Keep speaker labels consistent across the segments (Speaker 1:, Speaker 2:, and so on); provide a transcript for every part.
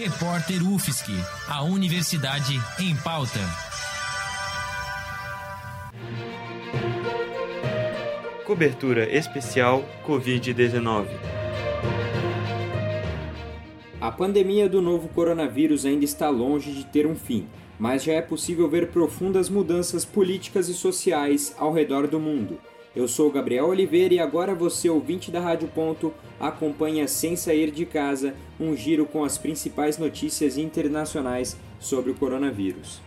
Speaker 1: Repórter UFSC, a Universidade em Pauta.
Speaker 2: Cobertura especial Covid-19.
Speaker 3: A pandemia do novo coronavírus ainda está longe de ter um fim, mas já é possível ver profundas mudanças políticas e sociais ao redor do mundo. Eu sou Gabriel Oliveira e agora você, ouvinte da Rádio Ponto, acompanha sem sair de casa um giro com as principais notícias internacionais sobre o coronavírus.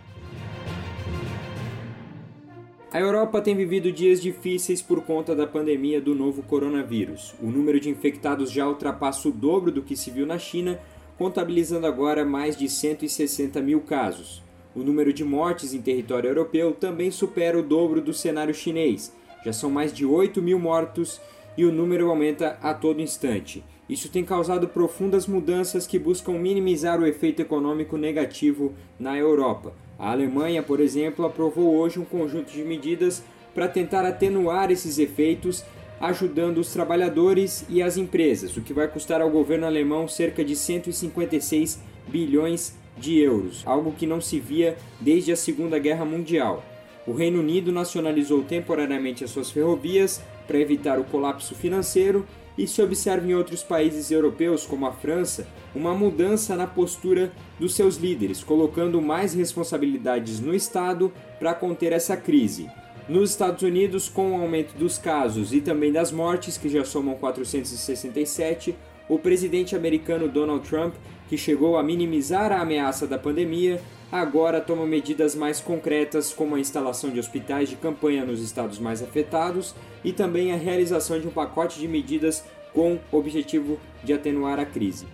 Speaker 3: A Europa tem vivido dias difíceis por conta da pandemia do novo coronavírus. O número de infectados já ultrapassa o dobro do que se viu na China, contabilizando agora mais de 160 mil casos. O número de mortes em território europeu também supera o dobro do cenário chinês. Já são mais de 8 mil mortos e o número aumenta a todo instante. Isso tem causado profundas mudanças que buscam minimizar o efeito econômico negativo na Europa. A Alemanha, por exemplo, aprovou hoje um conjunto de medidas para tentar atenuar esses efeitos, ajudando os trabalhadores e as empresas, o que vai custar ao governo alemão cerca de 156 bilhões de euros, algo que não se via desde a Segunda Guerra Mundial. O Reino Unido nacionalizou temporariamente as suas ferrovias para evitar o colapso financeiro e se observa em outros países europeus, como a França, uma mudança na postura dos seus líderes, colocando mais responsabilidades no Estado para conter essa crise. Nos Estados Unidos, com o aumento dos casos e também das mortes, que já somam 467, o presidente americano Donald Trump, que chegou a minimizar a ameaça da pandemia, agora toma medidas mais concretas, como a instalação de hospitais de campanha nos estados mais afetados e também a realização de um pacote de medidas com objetivo de atenuar a crise.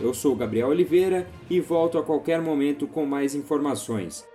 Speaker 3: Eu sou Gabriel Oliveira e volto a qualquer momento com mais informações.